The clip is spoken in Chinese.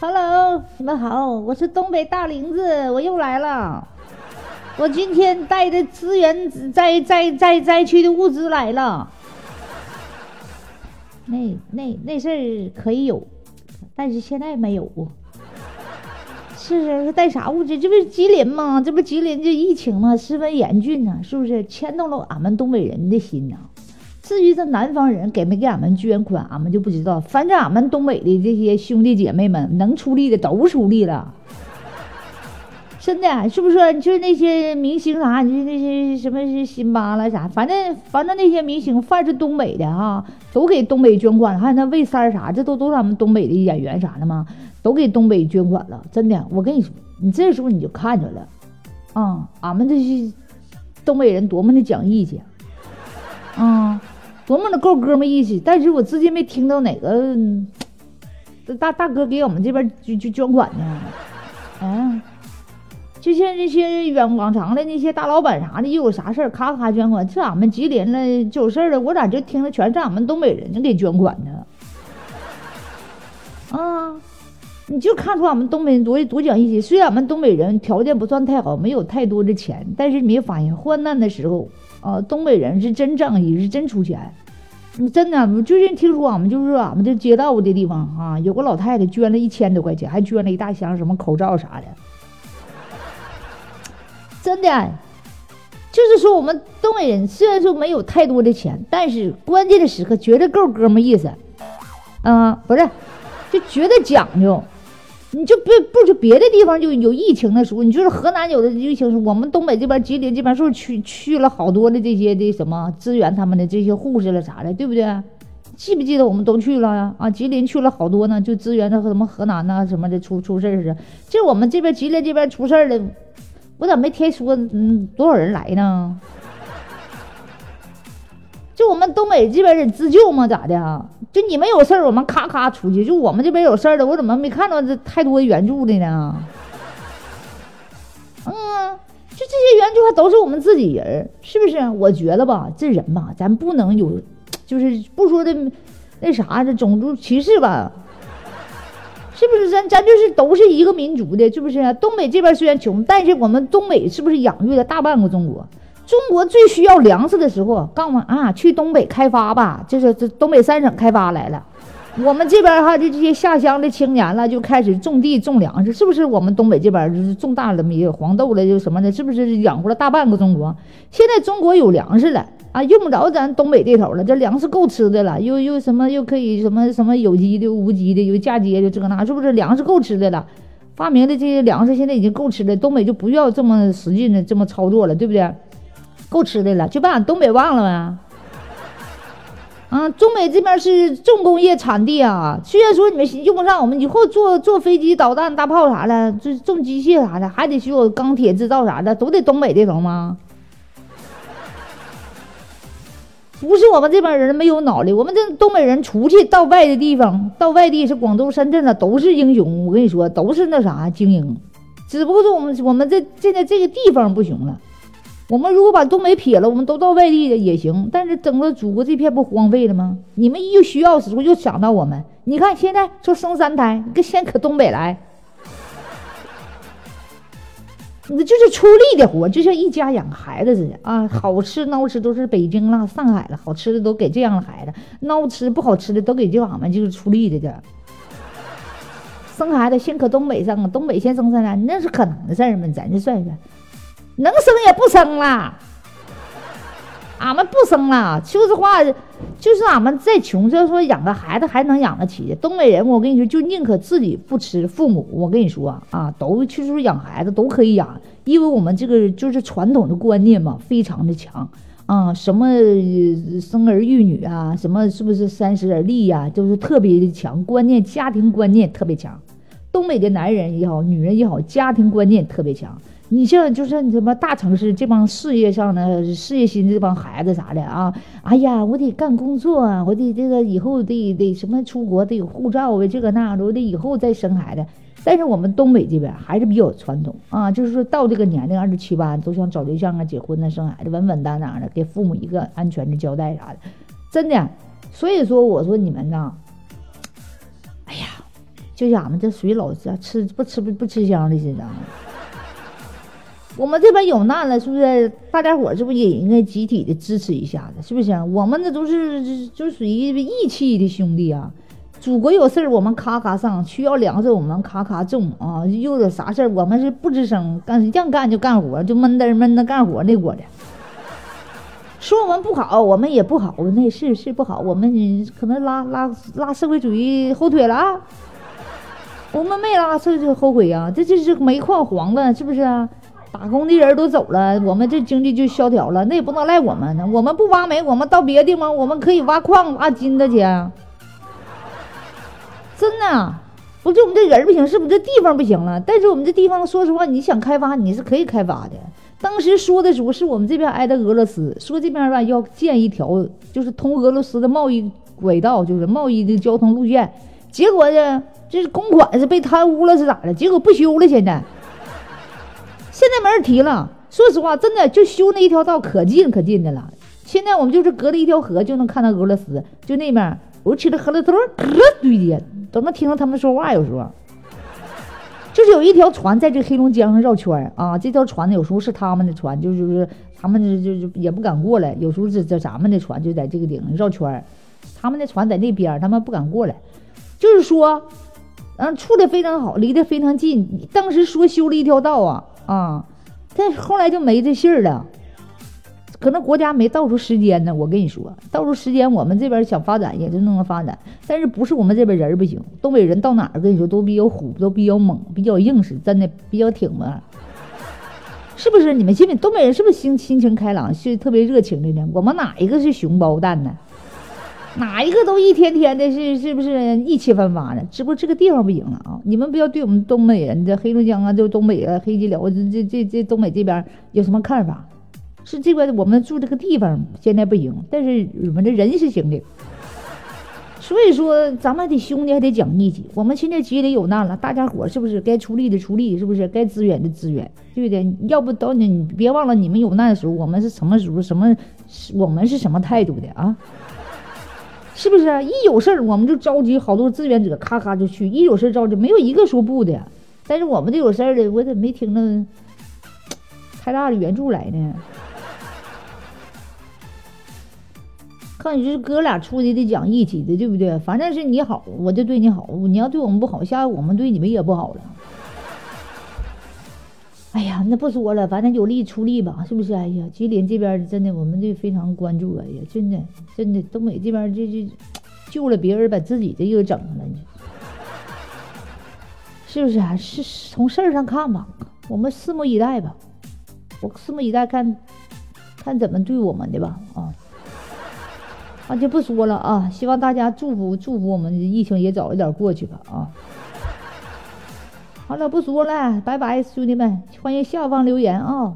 Hello，你们好，我是东北大林子，我又来了。我今天带的资源灾灾灾灾区的物资来了。那那那事儿可以有，但是现在没有啊。是是，带啥物资？这不是吉林吗？这不吉林这疫情吗？十分严峻呐，是不是牵动了俺们东北人的心呐？至于这南方人给没给俺们捐款，俺们就不知道。反正俺们东北的这些兄弟姐妹们能出力的都出力了，真的是不是？就是那些明星啥，就那些什么辛巴了啥，反正反正那些明星，凡是东北的哈，都给东北捐款。还有那魏三儿啥，这都都是俺们东北的演员啥的吗？都给东北捐款了。真的，我跟你说，你这时候你就看着了，啊，俺们这些东北人多么的讲义气，啊。多么的够哥们义气，但是我至今没听到哪个大大哥给我们这边就就捐款呢，嗯，就像那些远往常的那些大老板啥的，又有啥事儿咔咔捐款，这俺们吉林了就有事儿了，我咋就听着全是俺们东北人给捐款呢？啊，你就看出俺们东北人多多讲义气。虽然俺们东北人条件不算太好，没有太多的钱，但是你没发现患难的时候。啊，东北人是真仗义，是真出钱。你真的，我最近听说俺们就是俺们这街道的地方啊，有个老太太捐了一千多块钱，还捐了一大箱什么口罩啥的。真的，就是说我们东北人虽然说没有太多的钱，但是关键的时刻绝对够哥们意思。啊，不是，就绝对讲究。你就别不就别的地方就有疫情的时候，你就是河南有的疫情，我们东北这边吉林这边是不是去去了好多的这些的什么支援他们的这些护士了啥的，对不对？记不记得我们都去了呀？啊，吉林去了好多呢，就支援那什么河南呐什么的出出事儿似的。这我们这边吉林这边出事儿了，我咋没听说嗯多少人来呢？就我们东北这边人自救吗？咋的？就你们有事儿，我们咔咔出去；就我们这边有事儿的，我怎么没看到这太多援助的呢？嗯，就这些援助还都是我们自己人，是不是？我觉得吧，这人吧，咱不能有，就是不说的那啥，这种族歧视吧？是不是？咱咱就是都是一个民族的，是不是？东北这边虽然穷，但是我们东北是不是养育了大半个中国？中国最需要粮食的时候，告诉我啊，去东北开发吧，就是这东北三省开发来了。我们这边哈，就这些下乡的青年了，就开始种地种粮食，是不是？我们东北这边就是种大了米、黄豆了，就什么的，是不是养活了大半个中国？现在中国有粮食了啊，用不着咱东北这头了，这粮食够吃的了，又又什么又可以什么什么有机的、无机的，有嫁接的这个那，是不是粮食够吃的了？发明的这些粮食现在已经够吃的，东北就不要这么使劲的这么操作了，对不对？够吃的了，就把俺东北忘了吗？啊，东北这边是重工业产地啊。虽然说你们用不上，我们以后坐坐飞机、导弹、大炮啥的，这重机械啥的，还得需要钢铁制造啥的，都得东北这头吗？不是我们这边人没有脑力，我们这东北人出去到外的地方，到外地是广州、深圳的，都是英雄。我跟你说，都是那啥精英，只不过说我们我们这现在这个地方不行了。我们如果把东北撇了，我们都到外地也行。但是整个祖国这片不荒废了吗？你们一需要时候又想到我们。你看现在说生三胎，你先可东北来，你这就是出力的活，就像一家养孩子似的啊。好吃孬吃都是北京了、上海了，好吃的都给这样的孩子，孬吃不好吃的都给这俺们就是出力的这。生孩子先可东北生，东北先生三胎，那是可能的事儿吗？咱就算算。能生也不生了，俺们不生了。说实话，就是俺们再穷，就说养个孩子还能养得起。东北人，我跟你说，就宁可自己不吃，父母，我跟你说啊，都去说养孩子都可以养，因为我们这个就是传统的观念嘛，非常的强啊。什么生儿育女啊，什么是不是三十而立呀，就是特别的强观念，家庭观念特别强。东北的男人也好，女人也好，家庭观念特别强。你像就是你什么大城市这帮事业上的事业心这帮孩子啥的啊，哎呀，我得干工作啊，我得这个以后得得什么出国得有护照啊，这个那的，我得以后再生孩子。但是我们东北这边还是比较传统啊，就是说到这个年龄二十七八都想找对象啊、结婚啊、生孩子，稳稳当当的给父母一个安全的交代啥的，真的。所以说我说你们呐，哎呀，就像俺们这属于老家吃不吃不不吃香的似的。我们这边有难了，是不是？大家伙是不是也应该集体的支持一下子？是不是？我们那都是就属于义气的兄弟啊！祖国有事儿，我们咔咔上；需要粮食，我们咔咔种啊！又有啥事儿，我们是不吱声，干让干就干活，就闷噔闷噔干活那伙的。说我们不好，我们也不好，那是是不好，我们可能拉拉拉社会主义后腿了啊！我们没拉社会后悔呀，这这是煤矿黄了，是不是啊？打工的人都走了，我们这经济就萧条了。那也不能赖我们呢，我们不挖煤，我们到别的地方，我们可以挖矿、挖金子去。真的，不是我们这人不行，是不是这地方不行了？但是我们这地方，说实话，你想开发，你是可以开发的。当时说的时候，是我们这边挨着俄罗斯，说这边吧要建一条，就是通俄罗斯的贸易轨道，就是贸易的交通路线。结果呢，这是公款是被贪污了是咋的？结果不修了，现在。现在没人提了。说实话，真的就修那一条道可近可近的了。现在我们就是隔着一条河就能看到俄罗斯，就那面，我去了河了头可堆的，都能听到他们说话。有时候，就是有一条船在这黑龙江上绕圈儿啊。这条船呢，有时候是他们的船，就是他们就就也不敢过来。有时候是这咱们的船就在这个顶上绕圈儿他们的船在那边儿，他们不敢过来。就是说，嗯，处的非常好，离得非常近。当时说修了一条道啊。啊，但是后来就没这信儿了，可能国家没倒出时间呢。我跟你说，倒出时间，我们这边想发展也就那么发展，但是不是我们这边人不行，东北人到哪儿跟你说都比较虎，都比较猛，比较硬实，真的比较挺嘛，是不是？你们心里？东北人是不是心心情开朗，是特别热情的呢？我们哪一个是熊包蛋呢？哪一个都一天天的，是是不是意气风发的？只不过这个地方不行了啊！你们不要对我们东北人，这黑龙江啊，就东北啊，黑吉辽这这这这东北这边有什么看法？是这边我们住这个地方现在不行，但是我们这人是行的。所以说，咱们的兄弟还得讲义气。我们现在街里有难了，大家伙是不是该出力的出力？是不是该支援的支援？对不对？要不等你别忘了，你们有难的时候，我们是什么时候？什么？我们是什么态度的啊？是不是一有事儿我们就召集好多志愿者，咔咔就去。一有事儿召集，没有一个说不的。但是我们这有事儿的，我怎么没听着太大的援助来呢？看你这哥俩出去得讲义气的，对不对？反正是你好，我就对你好。你要对我们不好，下回我们对你们也不好了。哎呀，那不说了，反正有力出力吧，是不是？哎呀，吉林这边真的，我们这非常关注。哎呀，真的，真的，东北这边这这救了别人，把自己这又整了，是不是啊？是从事儿上看吧，我们拭目以待吧。我拭目以待，看看怎么对我们的吧。啊，那就不说了啊。希望大家祝福祝福我们疫情也早一点过去吧。啊。好了，不说了，拜拜，兄弟们，欢迎下方留言啊。